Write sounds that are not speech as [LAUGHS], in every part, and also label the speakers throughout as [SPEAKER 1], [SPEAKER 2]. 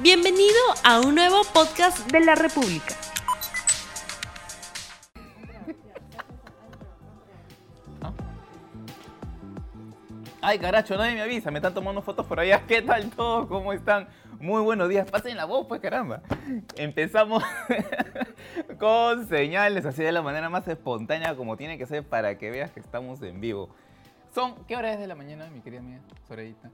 [SPEAKER 1] Bienvenido a un nuevo podcast de la República.
[SPEAKER 2] Ay, caracho, nadie me avisa, me están tomando fotos por allá. ¿Qué tal todos? ¿Cómo están? Muy buenos días, pasen la voz, pues caramba. Empezamos [LAUGHS] con señales así de la manera más espontánea como tiene que ser para que veas que estamos en vivo. Son, ¿qué hora es de la mañana, mi querida mía? Sorayita.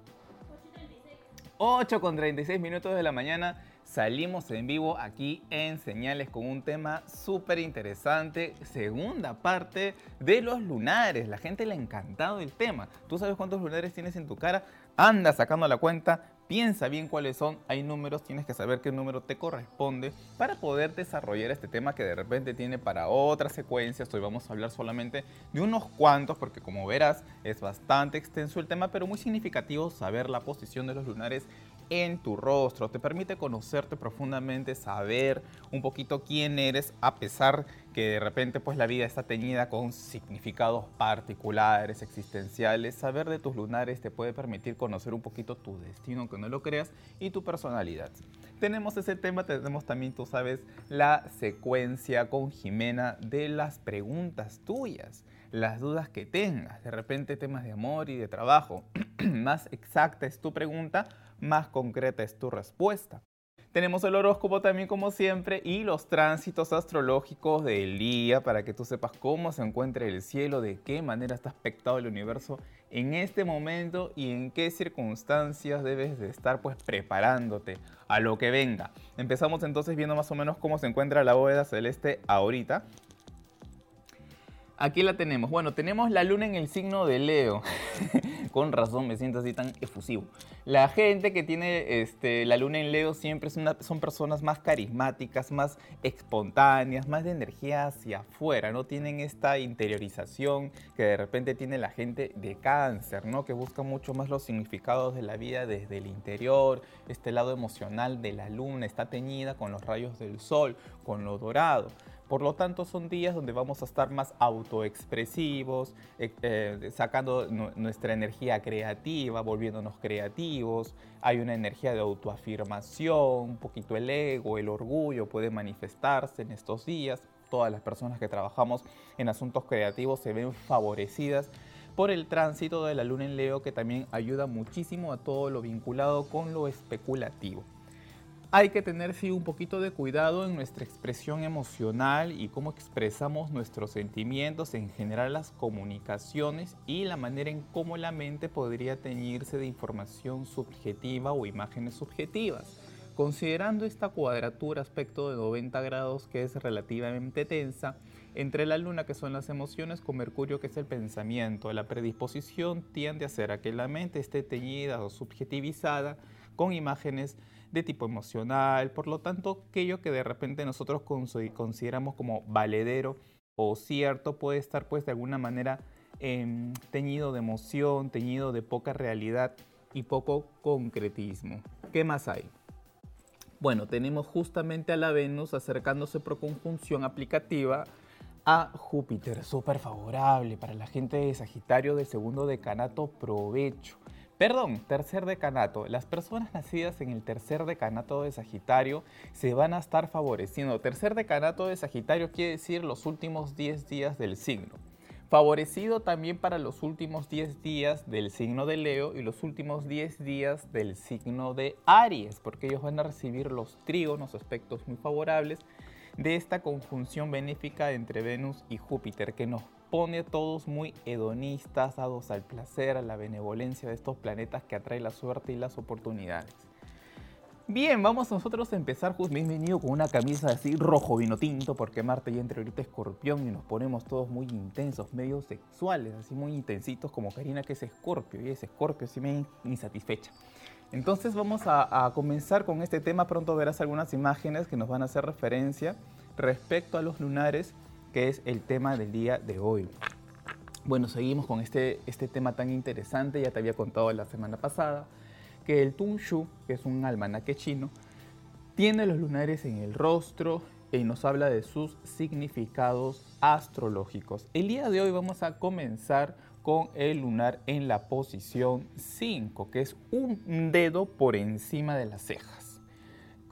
[SPEAKER 2] 8 con 36 minutos de la mañana salimos en vivo aquí en Señales con un tema súper interesante, segunda parte de los lunares. La gente le ha encantado el tema. ¿Tú sabes cuántos lunares tienes en tu cara? Anda sacando la cuenta, piensa bien cuáles son, hay números, tienes que saber qué número te corresponde para poder desarrollar este tema que de repente tiene para otras secuencias. Hoy vamos a hablar solamente de unos cuantos porque como verás es bastante extenso el tema, pero muy significativo saber la posición de los lunares en tu rostro, te permite conocerte profundamente, saber un poquito quién eres, a pesar que de repente pues la vida está teñida con significados particulares, existenciales. Saber de tus lunares te puede permitir conocer un poquito tu destino, aunque no lo creas, y tu personalidad. Tenemos ese tema, tenemos también, tú sabes, la secuencia con Jimena de las preguntas tuyas las dudas que tengas, de repente temas de amor y de trabajo. [CLEARS THROAT] más exacta es tu pregunta, más concreta es tu respuesta. Tenemos el horóscopo también como siempre y los tránsitos astrológicos del día para que tú sepas cómo se encuentra el cielo, de qué manera está aspectado el universo en este momento y en qué circunstancias debes de estar pues preparándote a lo que venga. Empezamos entonces viendo más o menos cómo se encuentra la bóveda celeste ahorita. Aquí la tenemos. Bueno, tenemos la luna en el signo de Leo. [LAUGHS] Con razón me siento así tan efusivo. La gente que tiene este, la luna en Leo siempre son personas más carismáticas, más espontáneas, más de energía hacia afuera. No tienen esta interiorización que de repente tiene la gente de cáncer, ¿no? Que busca mucho más los significados de la vida desde el interior. Este lado emocional de la luna está teñida con los rayos del sol, con lo dorado. Por lo tanto, son días donde vamos a estar más autoexpresivos, eh, eh, sacando nuestra energía creativa, volviéndonos creativos. Hay una energía de autoafirmación, un poquito el ego, el orgullo puede manifestarse en estos días. Todas las personas que trabajamos en asuntos creativos se ven favorecidas por el tránsito de la luna en Leo que también ayuda muchísimo a todo lo vinculado con lo especulativo hay que tener sí un poquito de cuidado en nuestra expresión emocional y cómo expresamos nuestros sentimientos, en general las comunicaciones y la manera en cómo la mente podría teñirse de información subjetiva o imágenes subjetivas. Considerando esta cuadratura aspecto de 90 grados que es relativamente tensa, entre la luna que son las emociones con Mercurio que es el pensamiento, la predisposición tiende a hacer que la mente esté teñida o subjetivizada con imágenes de tipo emocional, por lo tanto, aquello que de repente nosotros consideramos como valedero o cierto puede estar pues de alguna manera em, teñido de emoción, teñido de poca realidad y poco concretismo. ¿Qué más hay? Bueno, tenemos justamente a la Venus acercándose por conjunción aplicativa a Júpiter, súper favorable para la gente de Sagitario del segundo decanato, provecho. Perdón, tercer decanato. Las personas nacidas en el tercer decanato de Sagitario se van a estar favoreciendo. Tercer decanato de Sagitario quiere decir los últimos 10 días del signo. Favorecido también para los últimos 10 días del signo de Leo y los últimos 10 días del signo de Aries, porque ellos van a recibir los trígonos, aspectos muy favorables de esta conjunción benéfica entre Venus y Júpiter que nos pone todos muy hedonistas, dados al placer, a la benevolencia de estos planetas que atrae la suerte y las oportunidades. Bien, vamos nosotros a empezar. Justo bienvenido con una camisa así rojo vino tinto, porque Marte ya entre ahorita escorpión y nos ponemos todos muy intensos, medio sexuales, así muy intensitos, como Karina que es escorpio, y es escorpio, así me insatisfecha. Entonces vamos a comenzar con este tema. Pronto verás algunas imágenes que nos van a hacer referencia respecto a los lunares que es el tema del día de hoy. Bueno, seguimos con este, este tema tan interesante, ya te había contado la semana pasada, que el Tunshu, que es un almanaque chino, tiene los lunares en el rostro y nos habla de sus significados astrológicos. El día de hoy vamos a comenzar con el lunar en la posición 5, que es un dedo por encima de las cejas.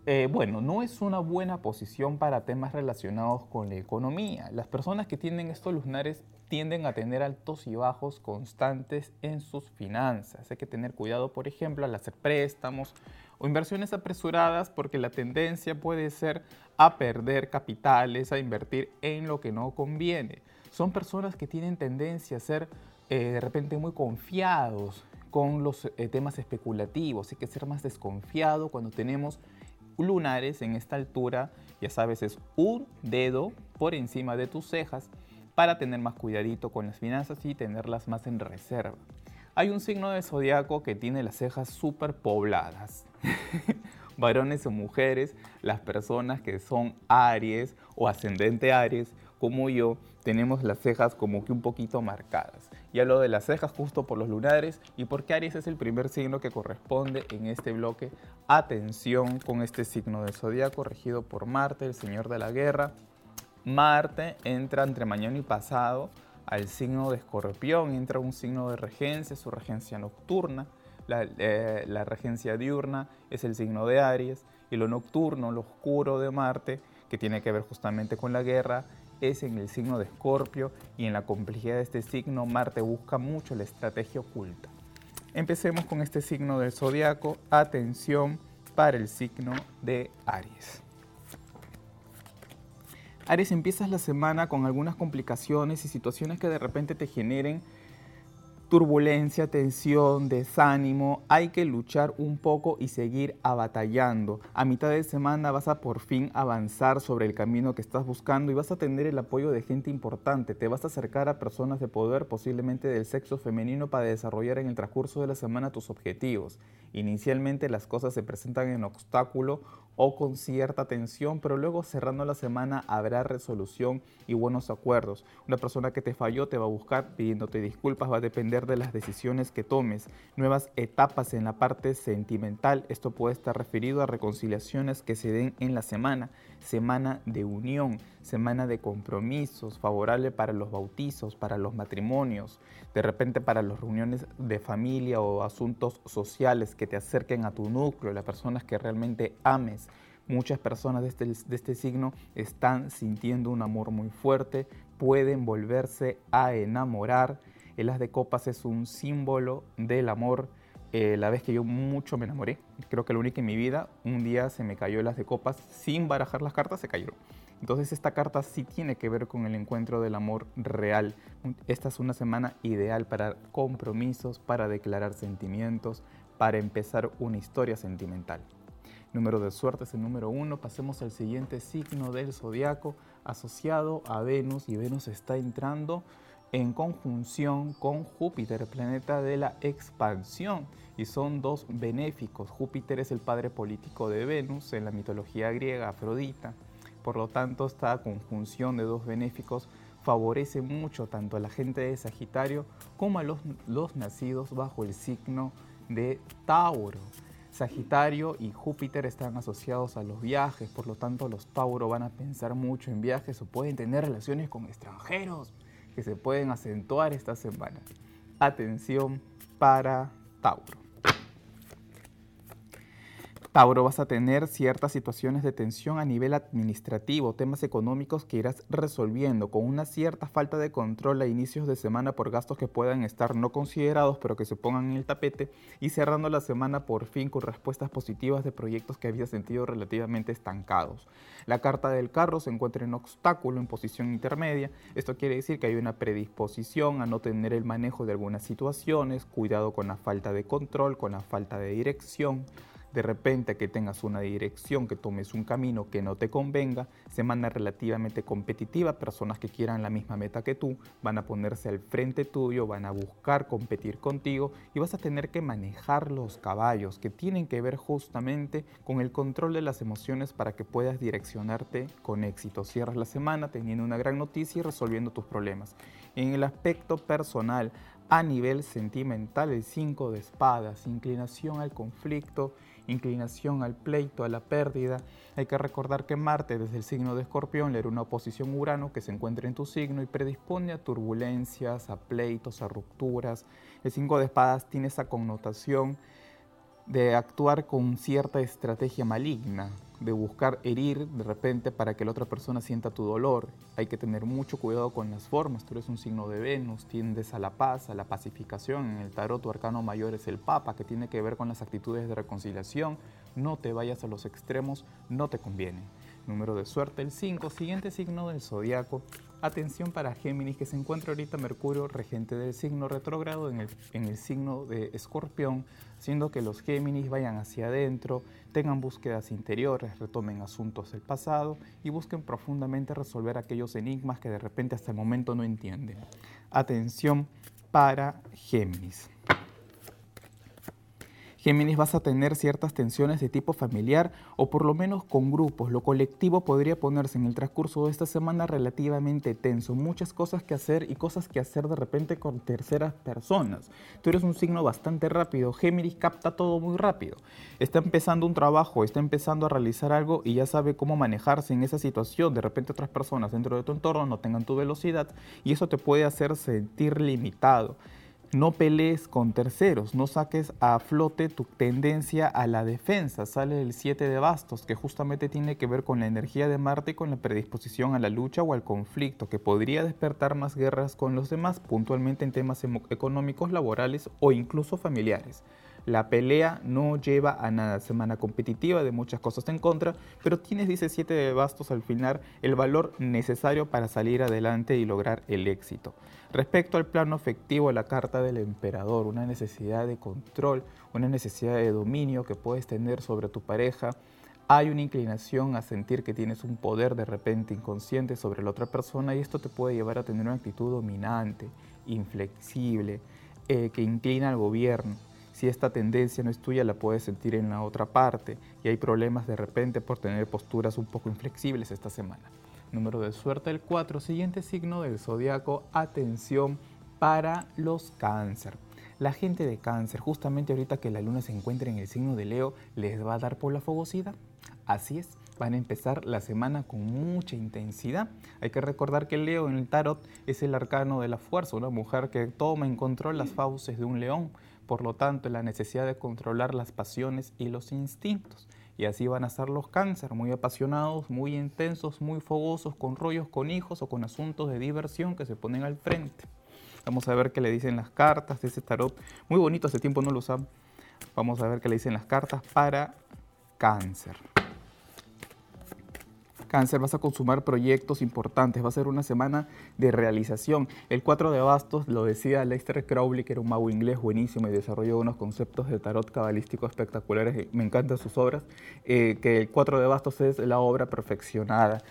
[SPEAKER 2] Eh, bueno, no es una buena posición para temas relacionados con la economía. Las personas que tienen estos lunares tienden a tener altos y bajos constantes en sus finanzas. Hay que tener cuidado, por ejemplo, al hacer préstamos o inversiones apresuradas porque la tendencia puede ser a perder capitales, a invertir en lo que no conviene. Son personas que tienen tendencia a ser eh, de repente muy confiados con los eh, temas especulativos. Hay que ser más desconfiado cuando tenemos lunares en esta altura, ya sabes, es un dedo por encima de tus cejas para tener más cuidadito con las finanzas y tenerlas más en reserva. Hay un signo de zodiaco que tiene las cejas súper pobladas. [LAUGHS] Varones o mujeres, las personas que son Aries o ascendente Aries, como yo, tenemos las cejas como que un poquito marcadas. Y hablo de las cejas justo por los lunares y porque Aries es el primer signo que corresponde en este bloque. Atención con este signo de zodiaco regido por Marte, el señor de la guerra. Marte entra entre mañana y pasado al signo de escorpión, entra un signo de regencia, su regencia nocturna. La, eh, la regencia diurna es el signo de Aries y lo nocturno, lo oscuro de Marte, que tiene que ver justamente con la guerra, es en el signo de Escorpio y en la complejidad de este signo Marte busca mucho la estrategia oculta. Empecemos con este signo del zodiaco. Atención para el signo de Aries. Aries, empiezas la semana con algunas complicaciones y situaciones que de repente te generen turbulencia, tensión, desánimo, hay que luchar un poco y seguir abatallando. A mitad de semana vas a por fin avanzar sobre el camino que estás buscando y vas a tener el apoyo de gente importante. Te vas a acercar a personas de poder, posiblemente del sexo femenino, para desarrollar en el transcurso de la semana tus objetivos. Inicialmente las cosas se presentan en obstáculo o con cierta tensión, pero luego cerrando la semana habrá resolución y buenos acuerdos. Una persona que te falló te va a buscar pidiéndote disculpas, va a depender de las decisiones que tomes. Nuevas etapas en la parte sentimental, esto puede estar referido a reconciliaciones que se den en la semana, semana de unión, semana de compromisos, favorable para los bautizos, para los matrimonios, de repente para las reuniones de familia o asuntos sociales que te acerquen a tu núcleo, las personas que realmente ames. Muchas personas de este, de este signo están sintiendo un amor muy fuerte, pueden volverse a enamorar. El as de copas es un símbolo del amor. Eh, la vez que yo mucho me enamoré, creo que la única en mi vida, un día se me cayó el as de copas sin barajar las cartas, se cayeron. Entonces esta carta sí tiene que ver con el encuentro del amor real. Esta es una semana ideal para compromisos, para declarar sentimientos, para empezar una historia sentimental. Número de suerte es el número uno. Pasemos al siguiente signo del zodiaco asociado a Venus y Venus está entrando en conjunción con Júpiter, planeta de la expansión, y son dos benéficos. Júpiter es el padre político de Venus en la mitología griega, Afrodita. Por lo tanto, esta conjunción de dos benéficos favorece mucho tanto a la gente de Sagitario como a los, los nacidos bajo el signo de Tauro. Sagitario y Júpiter están asociados a los viajes, por lo tanto los Tauro van a pensar mucho en viajes o pueden tener relaciones con extranjeros que se pueden acentuar esta semana. Atención para Tauro. Tauro, vas a tener ciertas situaciones de tensión a nivel administrativo, temas económicos que irás resolviendo con una cierta falta de control a inicios de semana por gastos que puedan estar no considerados pero que se pongan en el tapete y cerrando la semana por fin con respuestas positivas de proyectos que había sentido relativamente estancados. La carta del carro se encuentra en obstáculo en posición intermedia. Esto quiere decir que hay una predisposición a no tener el manejo de algunas situaciones, cuidado con la falta de control, con la falta de dirección de repente que tengas una dirección, que tomes un camino que no te convenga, semana relativamente competitiva, personas que quieran la misma meta que tú van a ponerse al frente tuyo, van a buscar competir contigo y vas a tener que manejar los caballos que tienen que ver justamente con el control de las emociones para que puedas direccionarte con éxito. Cierras la semana teniendo una gran noticia y resolviendo tus problemas. En el aspecto personal, a nivel sentimental, el 5 de espadas, inclinación al conflicto, inclinación al pleito, a la pérdida. Hay que recordar que Marte desde el signo de Escorpión le era una oposición Urano que se encuentra en tu signo y predispone a turbulencias, a pleitos, a rupturas. El 5 de espadas tiene esa connotación de actuar con cierta estrategia maligna, de buscar herir de repente para que la otra persona sienta tu dolor. Hay que tener mucho cuidado con las formas. Tú eres un signo de Venus, tiendes a la paz, a la pacificación. En el tarot tu arcano mayor es el Papa, que tiene que ver con las actitudes de reconciliación. No te vayas a los extremos, no te conviene. Número de suerte el 5, siguiente signo del zodiaco. Atención para Géminis, que se encuentra ahorita Mercurio, regente del signo retrógrado en el, en el signo de Escorpión, haciendo que los Géminis vayan hacia adentro, tengan búsquedas interiores, retomen asuntos del pasado y busquen profundamente resolver aquellos enigmas que de repente hasta el momento no entienden. Atención para Géminis. Géminis vas a tener ciertas tensiones de tipo familiar o por lo menos con grupos. Lo colectivo podría ponerse en el transcurso de esta semana relativamente tenso. Muchas cosas que hacer y cosas que hacer de repente con terceras personas. Tú eres un signo bastante rápido. Géminis capta todo muy rápido. Está empezando un trabajo, está empezando a realizar algo y ya sabe cómo manejarse en esa situación. De repente otras personas dentro de tu entorno no tengan tu velocidad y eso te puede hacer sentir limitado. No pelees con terceros, no saques a flote tu tendencia a la defensa. Sale el 7 de bastos, que justamente tiene que ver con la energía de Marte y con la predisposición a la lucha o al conflicto, que podría despertar más guerras con los demás, puntualmente en temas económicos, laborales o incluso familiares. La pelea no lleva a nada. Semana competitiva de muchas cosas en contra, pero tienes 17 de bastos al final, el valor necesario para salir adelante y lograr el éxito. Respecto al plano afectivo, la carta del emperador, una necesidad de control, una necesidad de dominio que puedes tener sobre tu pareja. Hay una inclinación a sentir que tienes un poder de repente inconsciente sobre la otra persona y esto te puede llevar a tener una actitud dominante, inflexible, eh, que inclina al gobierno. Si esta tendencia no es tuya, la puedes sentir en la otra parte y hay problemas de repente por tener posturas un poco inflexibles esta semana. Número de suerte el 4, siguiente signo del zodiaco, atención para los cáncer. La gente de cáncer, justamente ahorita que la luna se encuentra en el signo de Leo, les va a dar por la fogosidad. Así es, van a empezar la semana con mucha intensidad. Hay que recordar que Leo en el tarot es el arcano de la fuerza, una mujer que toma en control las fauces de un león por lo tanto la necesidad de controlar las pasiones y los instintos. Y así van a ser los cáncer, muy apasionados, muy intensos, muy fogosos, con rollos con hijos o con asuntos de diversión que se ponen al frente. Vamos a ver qué le dicen las cartas de ese tarot. Muy bonito, hace tiempo no lo usan. Vamos a ver qué le dicen las cartas para cáncer. Cáncer, vas a consumar proyectos importantes, va a ser una semana de realización. El 4 de bastos lo decía Lester Crowley, que era un mago inglés buenísimo y desarrolló unos conceptos de tarot cabalístico espectaculares, me encantan sus obras, eh, que el 4 de bastos es la obra perfeccionada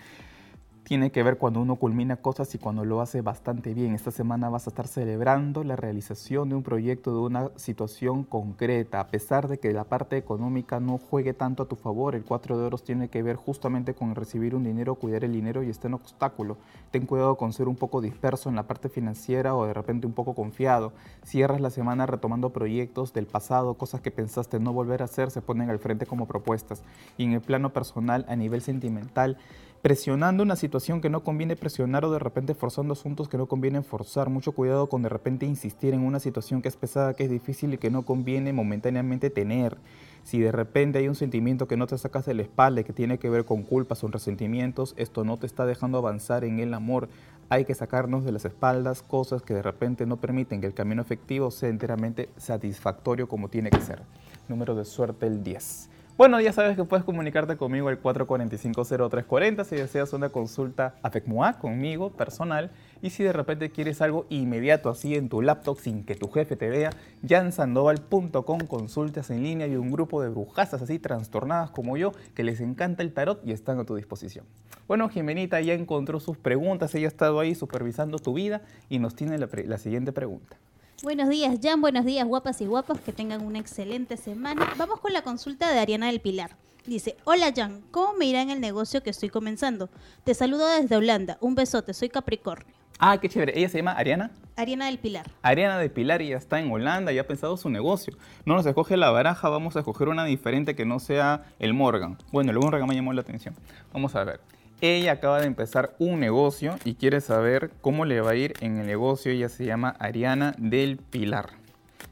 [SPEAKER 2] tiene que ver cuando uno culmina cosas y cuando lo hace bastante bien. Esta semana vas a estar celebrando la realización de un proyecto, de una situación concreta, a pesar de que la parte económica no juegue tanto a tu favor. El 4 de oros tiene que ver justamente con recibir un dinero, cuidar el dinero y está en obstáculo. Ten cuidado con ser un poco disperso en la parte financiera o de repente un poco confiado. Cierras la semana retomando proyectos del pasado, cosas que pensaste no volver a hacer, se ponen al frente como propuestas. Y en el plano personal, a nivel sentimental, presionando una situación que no conviene presionar o de repente forzando asuntos que no conviene forzar. Mucho cuidado con de repente insistir en una situación que es pesada, que es difícil y que no conviene momentáneamente tener. Si de repente hay un sentimiento que no te sacas de la espalda que tiene que ver con culpas o resentimientos, esto no te está dejando avanzar en el amor. Hay que sacarnos de las espaldas cosas que de repente no permiten que el camino efectivo sea enteramente satisfactorio como tiene que ser. Número de suerte el 10. Bueno, ya sabes que puedes comunicarte conmigo al 445-0340 si deseas una consulta AFECMOA conmigo, personal. Y si de repente quieres algo inmediato así en tu laptop sin que tu jefe te vea, ya en sandoval.com consultas en línea y un grupo de brujazas así trastornadas como yo que les encanta el tarot y están a tu disposición. Bueno, Jimenita ya encontró sus preguntas, ella ha estado ahí supervisando tu vida y nos tiene la siguiente pregunta.
[SPEAKER 3] Buenos días, Jan. Buenos días, guapas y guapos. Que tengan una excelente semana. Vamos con la consulta de Ariana del Pilar. Dice, hola Jan, ¿cómo me irá en el negocio que estoy comenzando? Te saludo desde Holanda. Un besote, soy Capricornio.
[SPEAKER 2] Ah, qué chévere. ¿Ella se llama Ariana?
[SPEAKER 3] Ariana del Pilar.
[SPEAKER 2] Ariana del Pilar y ya está en Holanda y ha pensado su negocio. No nos escoge la baraja, vamos a escoger una diferente que no sea el Morgan. Bueno, el Morgan me llamó la atención. Vamos a ver. Ella acaba de empezar un negocio y quiere saber cómo le va a ir en el negocio. Ella se llama Ariana del Pilar.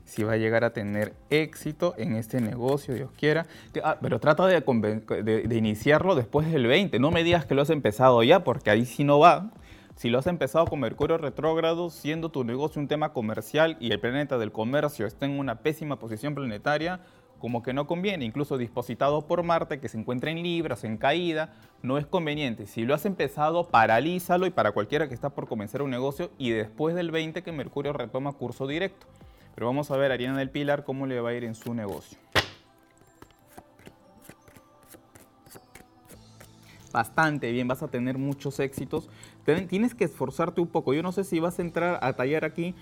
[SPEAKER 2] si va a llegar a tener éxito en este negocio, Dios quiera. Ah, pero trata de, de, iniciarlo después del 20. No me digas que lo has empezado ya, porque ahí sí no va. Si lo has empezado con Mercurio retrógrado, siendo tu negocio un tema comercial y el planeta del comercio está en una pésima posición planetaria, como que no conviene, incluso dispositado por Marte, que se encuentra en Libras, en caída, no es conveniente. Si lo has empezado, paralízalo y para cualquiera que está por comenzar un negocio y después del 20 que Mercurio retoma curso directo. Pero vamos a ver a Ariana del Pilar cómo le va a ir en su negocio. bastante bien, vas a tener muchos éxitos. Tienes que esforzarte un poco. Yo no sé si vas a entrar a tallar aquí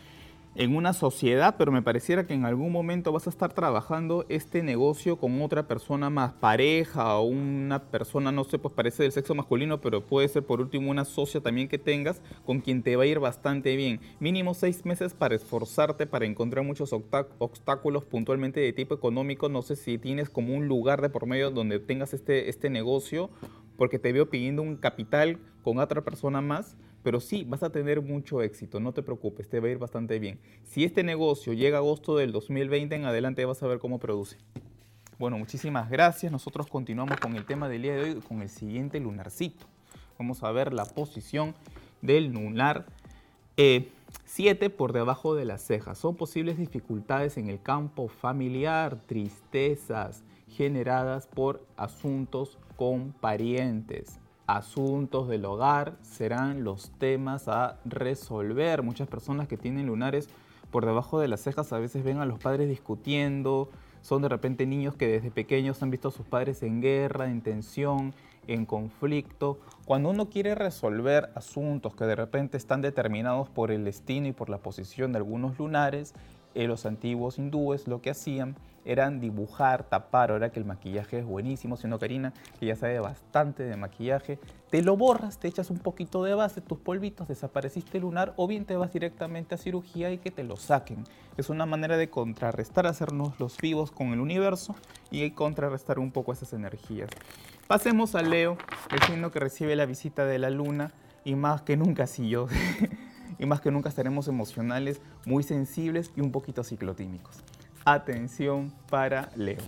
[SPEAKER 2] en una sociedad, pero me pareciera que en algún momento vas a estar trabajando este negocio con otra persona más, pareja o una persona, no sé, pues parece del sexo masculino, pero puede ser por último una socia también que tengas con quien te va a ir bastante bien. Mínimo seis meses para esforzarte, para encontrar muchos obstáculos puntualmente de tipo económico. No sé si tienes como un lugar de por medio donde tengas este, este negocio porque te veo pidiendo un capital con otra persona más, pero sí, vas a tener mucho éxito, no te preocupes, te va a ir bastante bien. Si este negocio llega a agosto del 2020 en adelante vas a ver cómo produce. Bueno, muchísimas gracias. Nosotros continuamos con el tema del día de hoy, con el siguiente lunarcito. Vamos a ver la posición del lunar 7 eh, por debajo de las cejas. Son posibles dificultades en el campo familiar, tristezas generadas por asuntos con parientes. Asuntos del hogar serán los temas a resolver. Muchas personas que tienen lunares por debajo de las cejas a veces ven a los padres discutiendo, son de repente niños que desde pequeños han visto a sus padres en guerra, en tensión, en conflicto. Cuando uno quiere resolver asuntos que de repente están determinados por el destino y por la posición de algunos lunares, eh, los antiguos hindúes lo que hacían eran dibujar, tapar, ahora que el maquillaje es buenísimo, siendo Karina, que ya sabe bastante de maquillaje, te lo borras, te echas un poquito de base, tus polvitos, desapareciste lunar, o bien te vas directamente a cirugía y que te lo saquen. Es una manera de contrarrestar, hacernos los vivos con el universo y contrarrestar un poco esas energías. Pasemos a Leo, el signo que recibe la visita de la luna, y más que nunca si yo. [LAUGHS] y más que nunca estaremos emocionales, muy sensibles y un poquito ciclotímicos. Atención para Leo.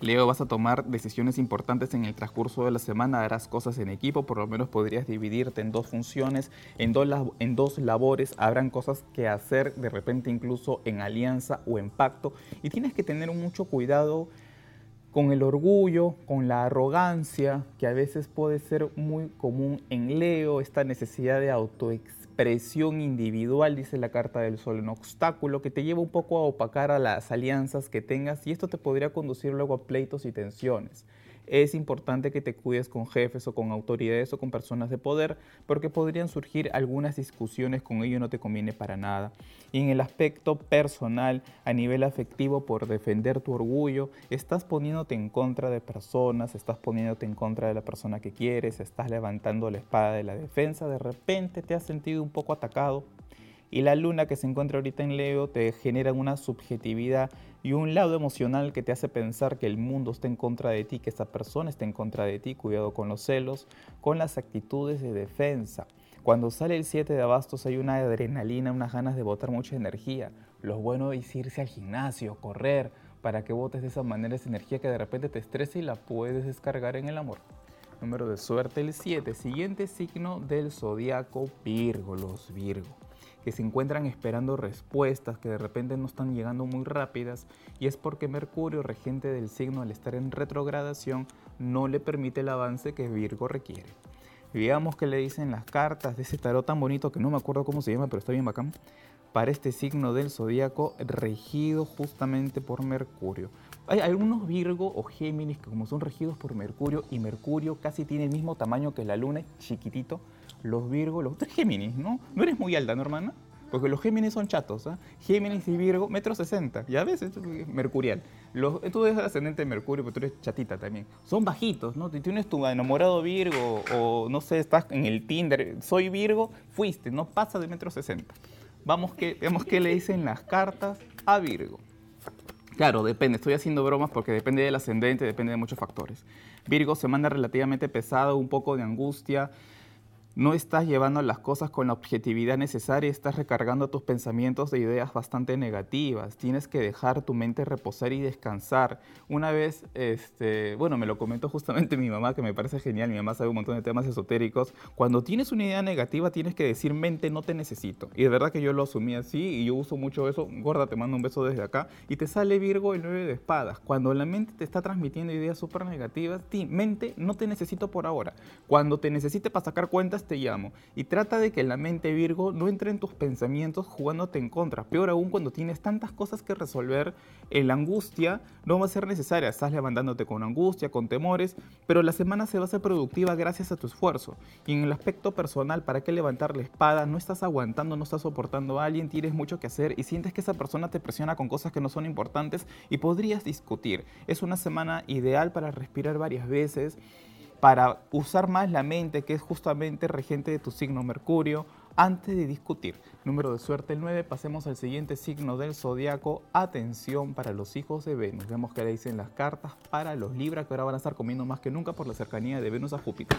[SPEAKER 2] Leo, vas a tomar decisiones importantes en el transcurso de la semana, harás cosas en equipo, por lo menos podrías dividirte en dos funciones, en dos, en dos labores, habrán cosas que hacer de repente incluso en alianza o en pacto y tienes que tener mucho cuidado con el orgullo, con la arrogancia, que a veces puede ser muy común en Leo, esta necesidad de autoexpresión individual, dice la carta del sol, un obstáculo que te lleva un poco a opacar a las alianzas que tengas y esto te podría conducir luego a pleitos y tensiones es importante que te cuides con jefes o con autoridades o con personas de poder porque podrían surgir algunas discusiones con ello no te conviene para nada. Y en el aspecto personal, a nivel afectivo, por defender tu orgullo, estás poniéndote en contra de personas, estás poniéndote en contra de la persona que quieres, estás levantando la espada de la defensa, de repente te has sentido un poco atacado y la luna que se encuentra ahorita en Leo te genera una subjetividad y un lado emocional que te hace pensar que el mundo está en contra de ti, que esta persona está en contra de ti. Cuidado con los celos, con las actitudes de defensa. Cuando sale el 7 de abastos hay una adrenalina, unas ganas de botar mucha energía. Lo bueno es irse al gimnasio, correr, para que botes de esa manera esa energía que de repente te estresa y la puedes descargar en el amor. Número de suerte el 7. Siguiente signo del zodiaco Virgo, los Virgo que se encuentran esperando respuestas que de repente no están llegando muy rápidas y es porque Mercurio, regente del signo al estar en retrogradación, no le permite el avance que Virgo requiere. Veamos que le dicen las cartas de ese tarot tan bonito que no me acuerdo cómo se llama, pero está bien bacán, para este signo del zodíaco regido justamente por Mercurio. Hay algunos Virgo o Géminis que como son regidos por Mercurio y Mercurio casi tiene el mismo tamaño que la luna, chiquitito, los Virgo, los tres Géminis, ¿no? No eres muy alta, ¿no, hermana? Porque los Géminis son chatos, ¿ah? Géminis y Virgo, metro sesenta, ya ves, es mercurial. Los, tú eres ascendente de Mercurio, pero tú eres chatita también. Son bajitos, ¿no? Si tienes tu enamorado Virgo o, no sé, estás en el Tinder, soy Virgo, fuiste, no pasa de metro sesenta. Vamos que, vemos qué le dicen las cartas a Virgo. Claro, depende, estoy haciendo bromas porque depende del ascendente, depende de muchos factores. Virgo se manda relativamente pesado, un poco de angustia, no estás llevando las cosas con la objetividad necesaria, estás recargando tus pensamientos de ideas bastante negativas. Tienes que dejar tu mente reposar y descansar. Una vez, este, bueno, me lo comentó justamente mi mamá, que me parece genial, mi mamá sabe un montón de temas esotéricos. Cuando tienes una idea negativa, tienes que decir, mente, no te necesito. Y de verdad que yo lo asumí así y yo uso mucho eso. Gorda, te mando un beso desde acá. Y te sale Virgo el 9 de espadas. Cuando la mente te está transmitiendo ideas súper negativas, ti, mente, no te necesito por ahora. Cuando te necesite para sacar cuentas, te llamo. Y trata de que la mente Virgo no entre en tus pensamientos jugándote en contra. Peor aún cuando tienes tantas cosas que resolver, la angustia no va a ser necesaria. Estás levantándote con angustia, con temores, pero la semana se va a hacer productiva gracias a tu esfuerzo. Y en el aspecto personal, ¿para qué levantar la espada? No estás aguantando, no estás soportando a alguien, tienes mucho que hacer y sientes que esa persona te presiona con cosas que no son importantes y podrías discutir. Es una semana ideal para respirar varias veces para usar más la mente, que es justamente regente de tu signo Mercurio, antes de discutir. Número de suerte el 9, pasemos al siguiente signo del zodiaco. Atención para los hijos de Venus. Vemos que le dicen las cartas para los Libra, que ahora van a estar comiendo más que nunca por la cercanía de Venus a Júpiter.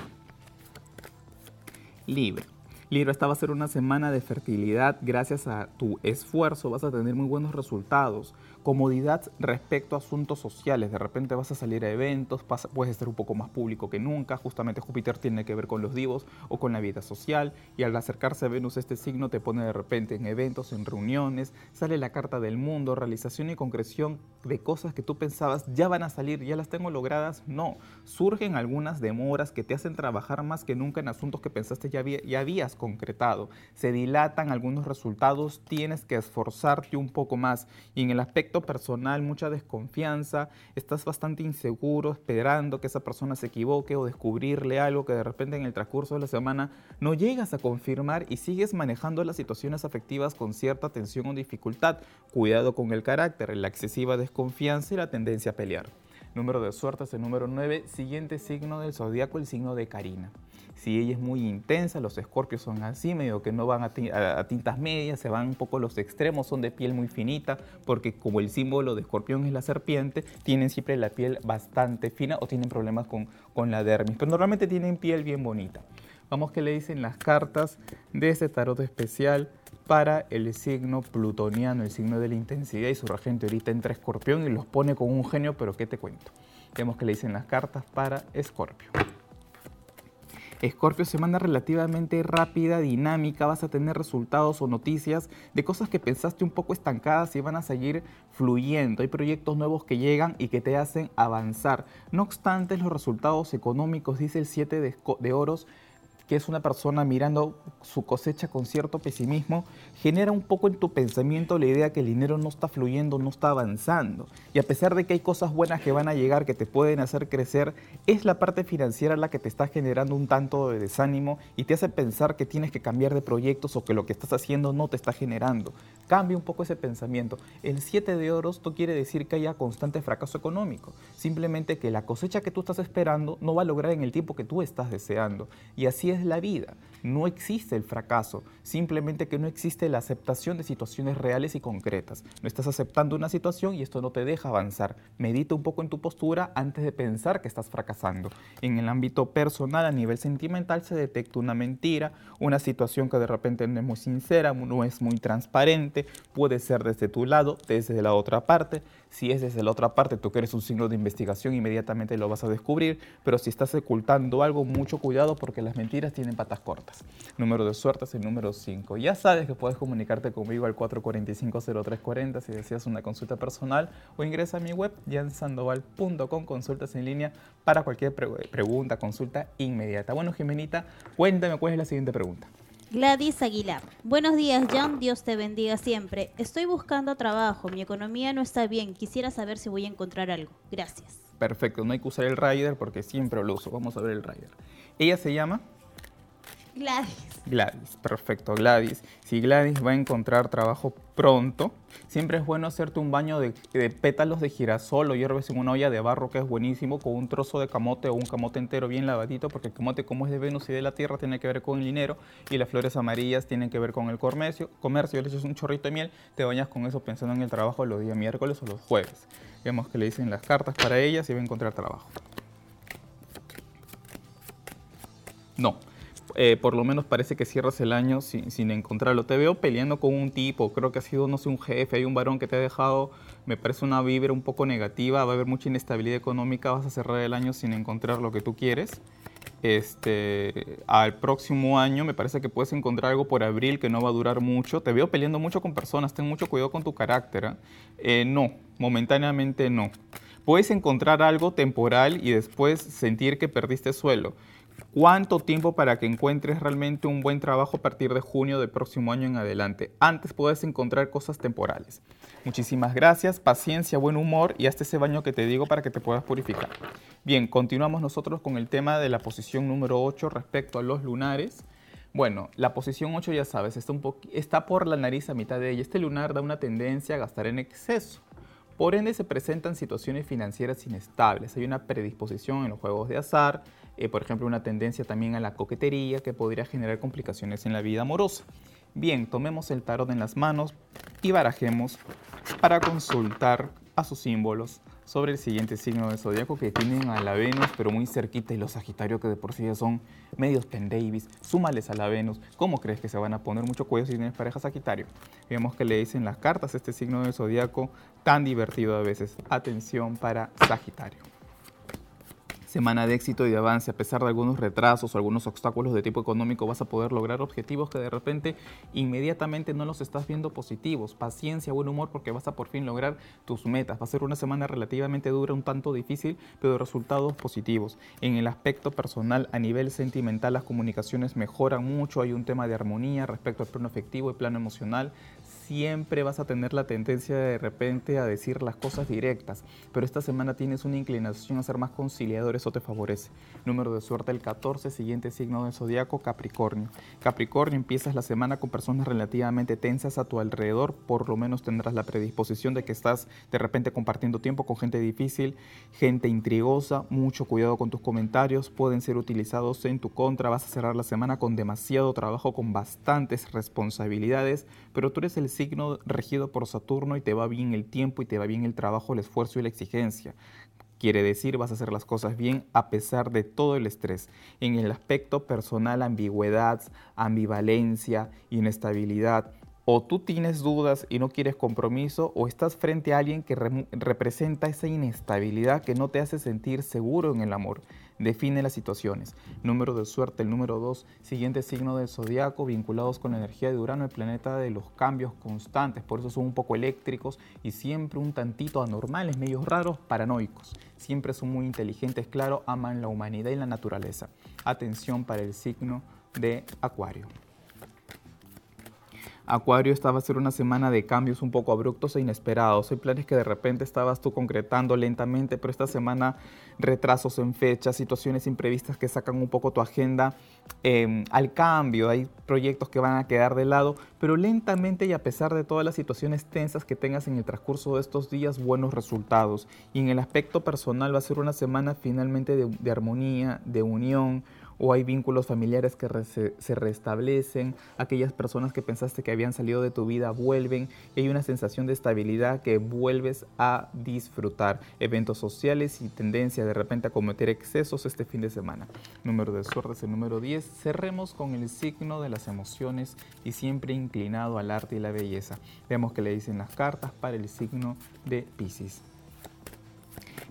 [SPEAKER 2] Libra. Libra, esta va a ser una semana de fertilidad. Gracias a tu esfuerzo vas a tener muy buenos resultados comodidad respecto a asuntos sociales. De repente vas a salir a eventos, puedes estar un poco más público que nunca. Justamente Júpiter tiene que ver con los divos o con la vida social. Y al acercarse a Venus este signo te pone de repente en eventos, en reuniones. Sale la carta del mundo, realización y concreción de cosas que tú pensabas ya van a salir, ya las tengo logradas. No, surgen algunas demoras que te hacen trabajar más que nunca en asuntos que pensaste ya, ya habías concretado. Se dilatan algunos resultados, tienes que esforzarte un poco más. Y en el aspecto personal, mucha desconfianza, estás bastante inseguro, esperando que esa persona se equivoque o descubrirle algo que de repente en el transcurso de la semana no llegas a confirmar y sigues manejando las situaciones afectivas con cierta tensión o dificultad. Cuidado con el carácter, la excesiva desconfianza y la tendencia a pelear. Número de suerte es el número 9. Siguiente signo del zodiaco, el signo de Karina. Si ella es muy intensa, los escorpios son así, medio que no van a, tintas medias, se van un poco los extremos, son de piel muy finita, porque como el símbolo de escorpión es la serpiente, tienen siempre la piel bastante fina o tienen problemas con, con la dermis, pero normalmente tienen piel bien bonita. Vamos que le dicen las cartas de este tarot especial para el signo plutoniano, el signo de la intensidad y su regente ahorita entra escorpión y los pone con un genio, pero ¿qué te cuento? Vemos que le dicen las cartas para escorpio. Escorpio, semana relativamente rápida, dinámica, vas a tener resultados o noticias de cosas que pensaste un poco estancadas y van a seguir fluyendo. Hay proyectos nuevos que llegan y que te hacen avanzar. No obstante, los resultados económicos, dice el 7 de, de oros, que es una persona mirando su cosecha con cierto pesimismo, genera un poco en tu pensamiento la idea que el dinero no está fluyendo, no está avanzando. Y a pesar de que hay cosas buenas que van a llegar, que te pueden hacer crecer, es la parte financiera la que te está generando un tanto de desánimo y te hace pensar que tienes que cambiar de proyectos o que lo que estás haciendo no te está generando. Cambia un poco ese pensamiento. El 7 de oros no quiere decir que haya constante fracaso económico, simplemente que la cosecha que tú estás esperando no va a lograr en el tiempo que tú estás deseando. Y así es la vida. No existe el fracaso, simplemente que no existe la aceptación de situaciones reales y concretas. No estás aceptando una situación y esto no te deja avanzar. Medita un poco en tu postura antes de pensar que estás fracasando. En el ámbito personal, a nivel sentimental, se detecta una mentira, una situación que de repente no es muy sincera, no es muy transparente, puede ser desde tu lado, desde la otra parte. Si es desde la otra parte, tú que eres un signo de investigación, inmediatamente lo vas a descubrir, pero si estás ocultando algo, mucho cuidado porque las mentiras tienen patas cortas. Número de suerte es el número 5. Ya sabes que puedes comunicarte conmigo al 445-0340 si deseas una consulta personal o ingresa a mi web jansandoval.com, consultas en línea para cualquier pregunta, consulta inmediata. Bueno, Jimenita, cuéntame cuál es la siguiente pregunta.
[SPEAKER 3] Gladys Aguilar. Buenos días, Jan. Dios te bendiga siempre. Estoy buscando trabajo. Mi economía no está bien. Quisiera saber si voy a encontrar algo. Gracias.
[SPEAKER 2] Perfecto. No hay que usar el rider porque siempre lo uso. Vamos a ver el rider. Ella se llama
[SPEAKER 3] Gladys.
[SPEAKER 2] Gladys, perfecto, Gladys. Si Gladys va a encontrar trabajo pronto, siempre es bueno hacerte un baño de, pétalos de girasol o hierbas en una olla de barro que es buenísimo con un trozo de camote o un camote entero bien lavadito porque el camote como es de Venus y de la Tierra tiene que ver con el dinero y las flores amarillas tienen que ver con el comercio. Comercio, le echas un chorrito de miel, te bañas con eso pensando en el trabajo los días miércoles o los jueves. Vemos que le dicen las cartas para ellas y va a encontrar trabajo. No, eh, por lo menos parece que cierras el año sin, sin, encontrarlo. Te veo peleando con un tipo, creo que ha sido, no sé, un jefe, hay un varón que te ha dejado, me parece una vibra un poco negativa, va a haber mucha inestabilidad económica, vas a cerrar el año sin encontrar lo que tú quieres. Este, al próximo año me parece que puedes encontrar algo por abril que no va a durar mucho. Te veo peleando mucho con personas, ten mucho cuidado con tu carácter. ¿eh? Eh, no, momentáneamente no. Puedes encontrar algo temporal y después sentir que perdiste suelo. ¿Cuánto tiempo para que encuentres realmente un buen trabajo a partir de junio del próximo año en adelante? Antes puedes encontrar cosas temporales. Muchísimas gracias, paciencia, buen humor y hasta ese baño que te digo para que te puedas purificar. Bien, continuamos nosotros con el tema de la posición número 8 respecto a los lunares. Bueno, la posición 8 ya sabes, está, un está por la nariz a mitad de ella. Este lunar da una tendencia a gastar en exceso. Por ende se presentan situaciones financieras inestables. Hay una predisposición en los juegos de azar, eh, por ejemplo, una tendencia también a la coquetería que podría generar complicaciones en la vida amorosa. Bien, tomemos el tarot en las manos y barajemos para consultar a sus símbolos sobre el siguiente signo de zodiaco que tienen a la Venus, pero muy cerquita, y los Sagitarios que de por sí ya son medios pendavis. Súmales a la Venus. ¿Cómo crees que se van a poner mucho cuello si tienes pareja Sagitario? Vemos que le dicen las cartas este signo de zodiaco tan divertido a veces. Atención para Sagitario semana de éxito y de avance, a pesar de algunos retrasos o algunos obstáculos de tipo económico, vas a poder lograr objetivos que de repente inmediatamente no los estás viendo positivos. Paciencia, buen humor, porque vas a por fin lograr tus metas. Va a ser una semana relativamente dura, un tanto difícil, pero resultados positivos. En el aspecto personal, a nivel sentimental, las comunicaciones mejoran mucho. Hay un tema de armonía respecto al plano afectivo y plano emocional siempre vas a tener la tendencia de, repente a decir las cosas directas, pero esta semana tienes una inclinación a ser más conciliador, eso te favorece. Número de suerte el 14, siguiente signo de zodiaco, Capricornio. Capricornio, empiezas la semana con personas relativamente tensas a tu alrededor, por lo menos tendrás la predisposición de que estás de repente compartiendo tiempo con gente difícil, gente intrigosa, mucho cuidado con tus comentarios, pueden ser utilizados en tu contra, vas a cerrar la semana con demasiado trabajo, con bastantes responsabilidades, pero tú eres el signo regido por Saturno y te va bien el tiempo y te va bien el trabajo, el esfuerzo y la exigencia. Quiere decir, vas a hacer las cosas bien a pesar de todo el estrés. En el aspecto personal, ambigüedad, ambivalencia, inestabilidad. O tú tienes dudas y no quieres compromiso, o estás frente a alguien que representa esa inestabilidad que no te hace sentir seguro en el amor. Define las situaciones. Número de suerte, el número 2, siguiente signo del zodiaco, vinculados con la energía de Urano, el planeta de los cambios constantes. Por eso son un poco eléctricos y siempre un tantito anormales, medios raros, paranoicos. Siempre son muy inteligentes, claro, aman la humanidad y la naturaleza. Atención para el signo de Acuario. Acuario, esta va a ser una semana de cambios un poco abruptos e inesperados. Hay planes que de repente estabas tú concretando lentamente, pero esta semana retrasos en fechas, situaciones imprevistas que sacan un poco tu agenda em, al cambio. Hay proyectos que van a quedar de lado, pero lentamente y a pesar de todas las situaciones tensas que tengas en el transcurso de estos días, buenos resultados. Y en el aspecto personal va a ser una semana finalmente de armonía, de unión o hay vínculos familiares que se restablecen, aquellas personas que pensaste que habían salido de tu vida vuelven hay una sensación de estabilidad que vuelves a disfrutar. Eventos sociales y tendencia de repente a cometer excesos este fin de semana. Número de suerte es el número 10. Cerremos con el signo de las emociones y siempre inclinado al arte y la belleza. Vemos que le dicen las cartas para el signo de Pisces.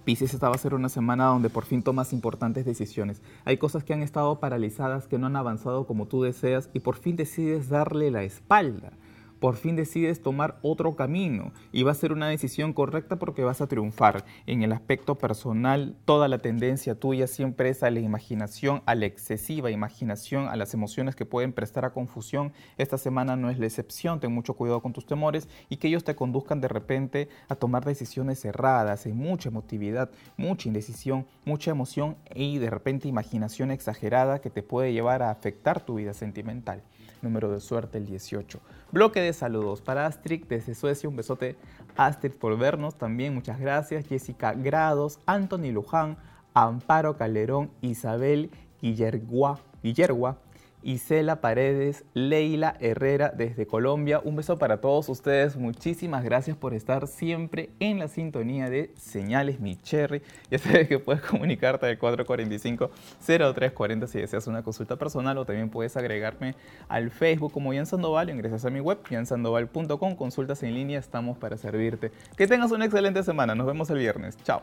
[SPEAKER 2] Pisces, esta va a ser una semana donde por fin tomas importantes decisiones. Hay cosas que han estado paralizadas, que no han avanzado como tú deseas y por fin decides darle la espalda por fin decides tomar otro camino y va a ser una decisión correcta porque vas a triunfar. En el aspecto personal, toda la tendencia tuya siempre es a la imaginación, a la excesiva imaginación, a las emociones que pueden prestar a confusión. Esta semana no es la excepción, ten mucho cuidado con tus temores y que ellos te conduzcan de repente a tomar decisiones erradas, hay mucha emotividad, mucha indecisión, mucha emoción y de repente imaginación exagerada que te puede llevar a afectar tu vida sentimental número de suerte el 18. Bloque de saludos para Astrid desde Suecia, un besote Astrid por vernos también, muchas gracias. Jessica Grados, Anthony Luján, Amparo Calderón, Isabel Guillergua, Guillergua Isela Paredes, Leila Herrera desde Colombia. Un beso para todos ustedes. Muchísimas gracias por estar siempre en la sintonía de Señales Mi Cherry. [LAUGHS] Ya sabes que puedes comunicarte al 445-0340 si deseas una consulta personal o también puedes agregarme al Facebook como Ian Sandoval. Ingresas a mi web, iansandoval.com. Consultas en línea, estamos para servirte. Que tengas una excelente semana. Nos vemos el viernes. Chao.